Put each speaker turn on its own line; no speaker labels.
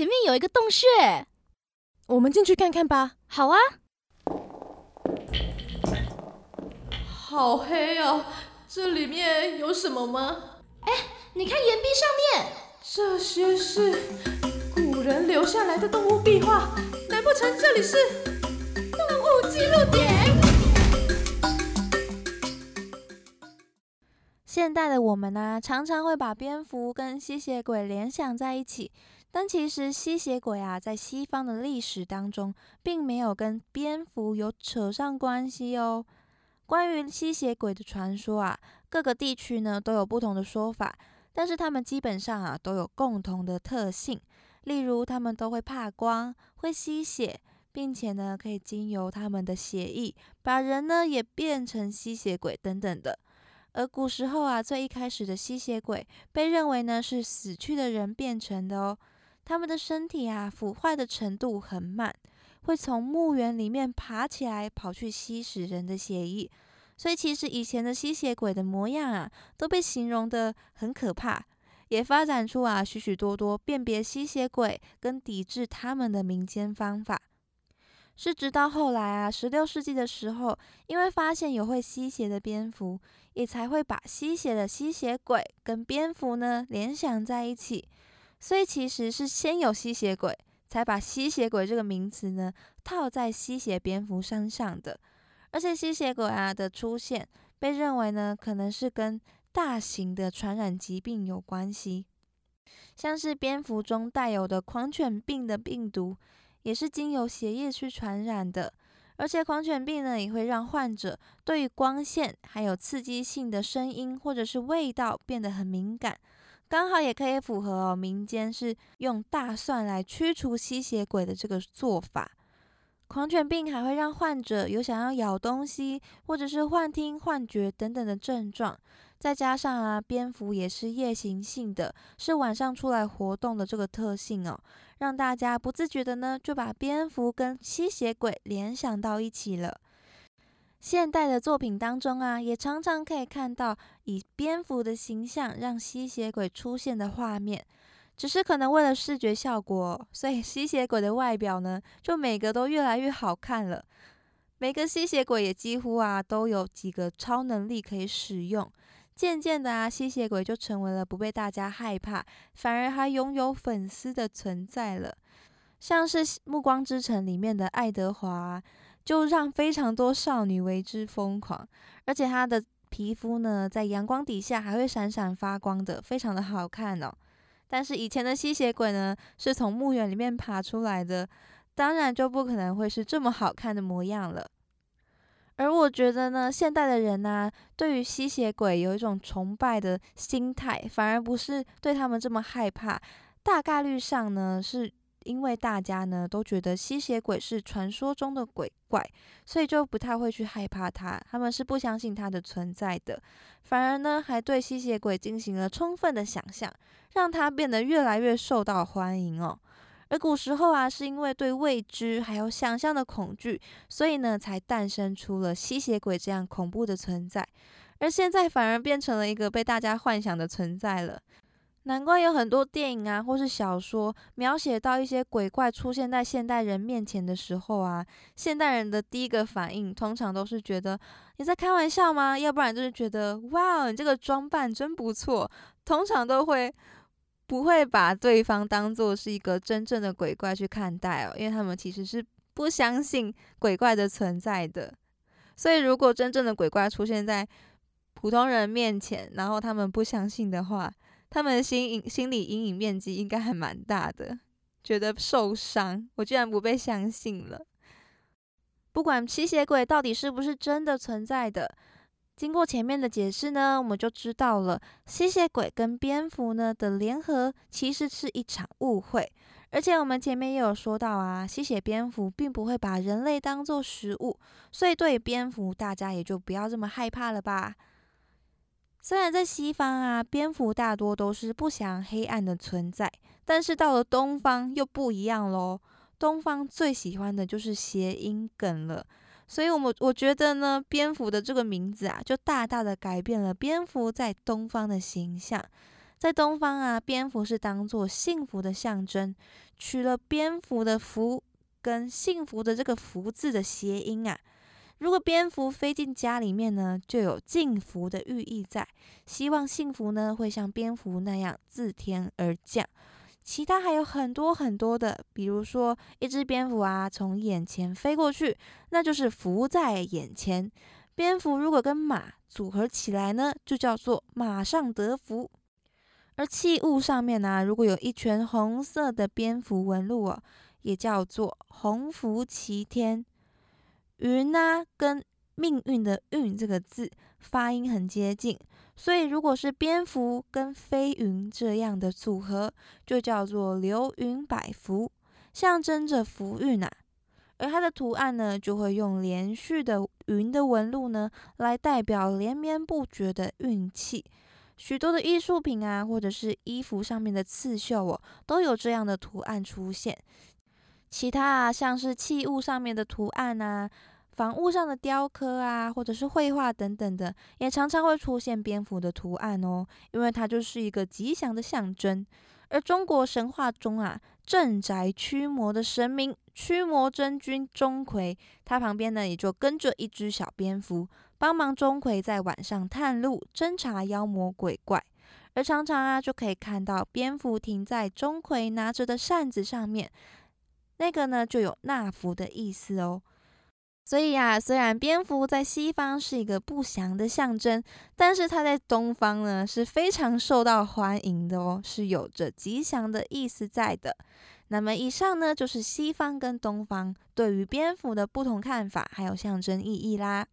前面有一个洞穴，
我们进去看看吧。
好啊。
好黑哦，这里面有什么吗？
哎，你看岩壁上面，
这些是古人留下来的动物壁画，难不成这里是动物记录点？
现代的我们呢，常常会把蝙蝠跟吸血鬼联想在一起，但其实吸血鬼啊，在西方的历史当中，并没有跟蝙蝠有扯上关系哦。关于吸血鬼的传说啊，各个地区呢都有不同的说法，但是他们基本上啊都有共同的特性，例如他们都会怕光，会吸血，并且呢可以经由他们的血液，把人呢也变成吸血鬼等等的。而古时候啊，最一开始的吸血鬼被认为呢是死去的人变成的哦。他们的身体啊腐坏的程度很慢，会从墓园里面爬起来跑去吸食人的血液。所以其实以前的吸血鬼的模样啊，都被形容的很可怕，也发展出啊许许多多辨别吸血鬼跟抵制他们的民间方法。是直到后来啊，十六世纪的时候，因为发现有会吸血的蝙蝠，也才会把吸血的吸血鬼跟蝙蝠呢联想在一起。所以其实是先有吸血鬼，才把吸血鬼这个名词呢套在吸血蝙蝠身上的。而且吸血鬼啊的出现，被认为呢可能是跟大型的传染疾病有关系，像是蝙蝠中带有的狂犬病的病毒。也是经由血液去传染的，而且狂犬病呢也会让患者对于光线还有刺激性的声音或者是味道变得很敏感，刚好也可以符合哦民间是用大蒜来驱除吸血鬼的这个做法。狂犬病还会让患者有想要咬东西或者是幻听、幻觉等等的症状。再加上啊，蝙蝠也是夜行性的，是晚上出来活动的这个特性哦，让大家不自觉的呢就把蝙蝠跟吸血鬼联想到一起了。现代的作品当中啊，也常常可以看到以蝙蝠的形象让吸血鬼出现的画面，只是可能为了视觉效果，所以吸血鬼的外表呢，就每个都越来越好看了。每个吸血鬼也几乎啊都有几个超能力可以使用。渐渐的啊，吸血鬼就成为了不被大家害怕，反而还拥有粉丝的存在了。像是《暮光之城》里面的爱德华，就让非常多少女为之疯狂。而且他的皮肤呢，在阳光底下还会闪闪发光的，非常的好看哦。但是以前的吸血鬼呢，是从墓园里面爬出来的，当然就不可能会是这么好看的模样了。而我觉得呢，现代的人呢，对于吸血鬼有一种崇拜的心态，反而不是对他们这么害怕。大概率上呢，是因为大家呢都觉得吸血鬼是传说中的鬼怪，所以就不太会去害怕它。他们是不相信它的存在的，反而呢还对吸血鬼进行了充分的想象，让它变得越来越受到欢迎哦。而古时候啊，是因为对未知还有想象的恐惧，所以呢，才诞生出了吸血鬼这样恐怖的存在。而现在反而变成了一个被大家幻想的存在了。难怪有很多电影啊，或是小说描写到一些鬼怪出现在现代人面前的时候啊，现代人的第一个反应通常都是觉得你在开玩笑吗？要不然就是觉得哇，你这个装扮真不错。通常都会。不会把对方当做是一个真正的鬼怪去看待哦，因为他们其实是不相信鬼怪的存在的。所以，如果真正的鬼怪出现在普通人面前，然后他们不相信的话，他们心影心理阴影面积应该还蛮大的，觉得受伤。我居然不被相信了。不管吸血鬼到底是不是真的存在的。经过前面的解释呢，我们就知道了吸血鬼跟蝙蝠呢的联合其实是一场误会，而且我们前面也有说到啊，吸血蝙蝠并不会把人类当做食物，所以对蝙蝠大家也就不要这么害怕了吧。虽然在西方啊，蝙蝠大多都是不祥黑暗的存在，但是到了东方又不一样喽，东方最喜欢的就是谐音梗了。所以，我们我觉得呢，蝙蝠的这个名字啊，就大大的改变了蝙蝠在东方的形象。在东方啊，蝙蝠是当做幸福的象征，取了蝙蝠的福跟幸福的这个福字的谐音啊。如果蝙蝠飞进家里面呢，就有进福的寓意在，希望幸福呢会像蝙蝠那样自天而降。其他还有很多很多的，比如说一只蝙蝠啊从眼前飞过去，那就是福在眼前。蝙蝠如果跟马组合起来呢，就叫做马上得福。而器物上面呢，如果有一圈红色的蝙蝠纹路哦，也叫做鸿福齐天。云呢，跟命运的运这个字发音很接近，所以如果是蝙蝠跟飞云这样的组合，就叫做流云百福，象征着福运啊。而它的图案呢，就会用连续的云的纹路呢，来代表连绵不绝的运气。许多的艺术品啊，或者是衣服上面的刺绣哦，都有这样的图案出现。其他啊，像是器物上面的图案啊，房屋上的雕刻啊，或者是绘画等等的，也常常会出现蝙蝠的图案哦，因为它就是一个吉祥的象征。而中国神话中啊，镇宅驱魔的神明驱魔真君钟馗，他旁边呢也就跟着一只小蝙蝠。帮忙钟馗在晚上探路、侦查妖魔鬼怪，而常常啊就可以看到蝙蝠停在钟馗拿着的扇子上面，那个呢就有纳福的意思哦。所以呀，虽然蝙蝠在西方是一个不祥的象征，但是它在东方呢是非常受到欢迎的哦，是有着吉祥的意思在的。那么以上呢就是西方跟东方对于蝙蝠的不同看法，还有象征意义啦。